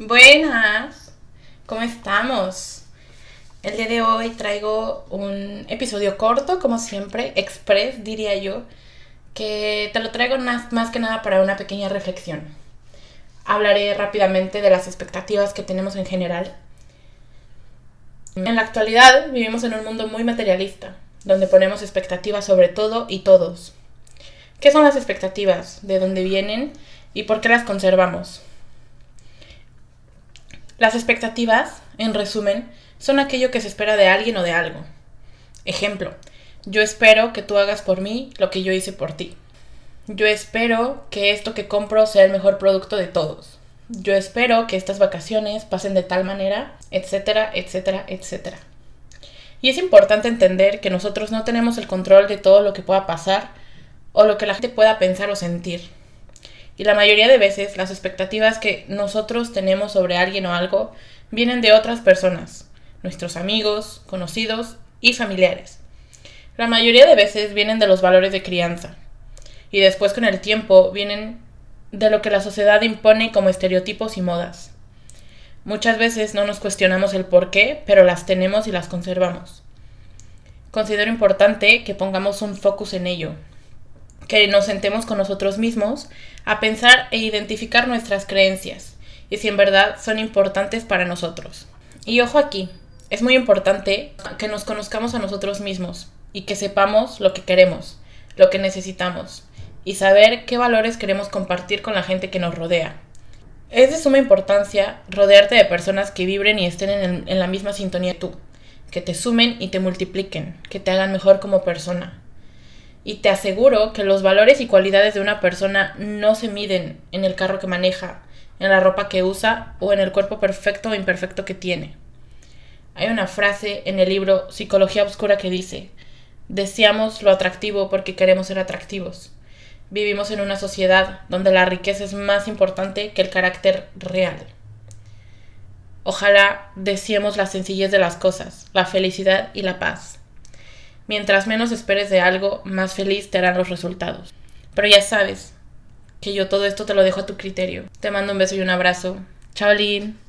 Buenas, ¿cómo estamos? El día de hoy traigo un episodio corto, como siempre, express diría yo, que te lo traigo más, que nada para una pequeña reflexión. Hablaré rápidamente de las expectativas que tenemos en general. En la actualidad vivimos en un mundo muy materialista, donde ponemos expectativas sobre todo y todos. ¿Qué son las expectativas? ¿De dónde vienen? ¿Y por qué las conservamos? Las expectativas, en resumen, son aquello que se espera de alguien o de algo. Ejemplo, yo espero que tú hagas por mí lo que yo hice por ti. Yo espero que esto que compro sea el mejor producto de todos. Yo espero que estas vacaciones pasen de tal manera, etcétera, etcétera, etcétera. Y es importante entender que nosotros no tenemos el control de todo lo que pueda pasar o lo que la gente pueda pensar o sentir. Y la mayoría de veces las expectativas que nosotros tenemos sobre alguien o algo vienen de otras personas, nuestros amigos, conocidos y familiares. La mayoría de veces vienen de los valores de crianza. Y después con el tiempo vienen de lo que la sociedad impone como estereotipos y modas. Muchas veces no nos cuestionamos el por qué, pero las tenemos y las conservamos. Considero importante que pongamos un focus en ello, que nos sentemos con nosotros mismos a pensar e identificar nuestras creencias y si en verdad son importantes para nosotros. Y ojo aquí, es muy importante que nos conozcamos a nosotros mismos y que sepamos lo que queremos, lo que necesitamos y saber qué valores queremos compartir con la gente que nos rodea. Es de suma importancia rodearte de personas que vibren y estén en, la misma sintonía tú, que te sumen y te multipliquen, que te hagan mejor como persona y te aseguro que los valores y cualidades de una persona no se miden en el carro que maneja, en la ropa que usa o en el cuerpo perfecto o imperfecto que tiene. Hay una frase en el libro Psicología Obscura que dice, deseamos lo atractivo porque queremos ser atractivos. Vivimos en una sociedad donde la riqueza es más importante que el carácter real. Ojalá deseemos la sencillez de las cosas, la felicidad y la paz. Mientras menos esperes de algo, más feliz te harán los resultados. Pero ya sabes que yo todo esto te lo dejo a tu criterio. Te mando un beso y un abrazo. Chao, Lynn.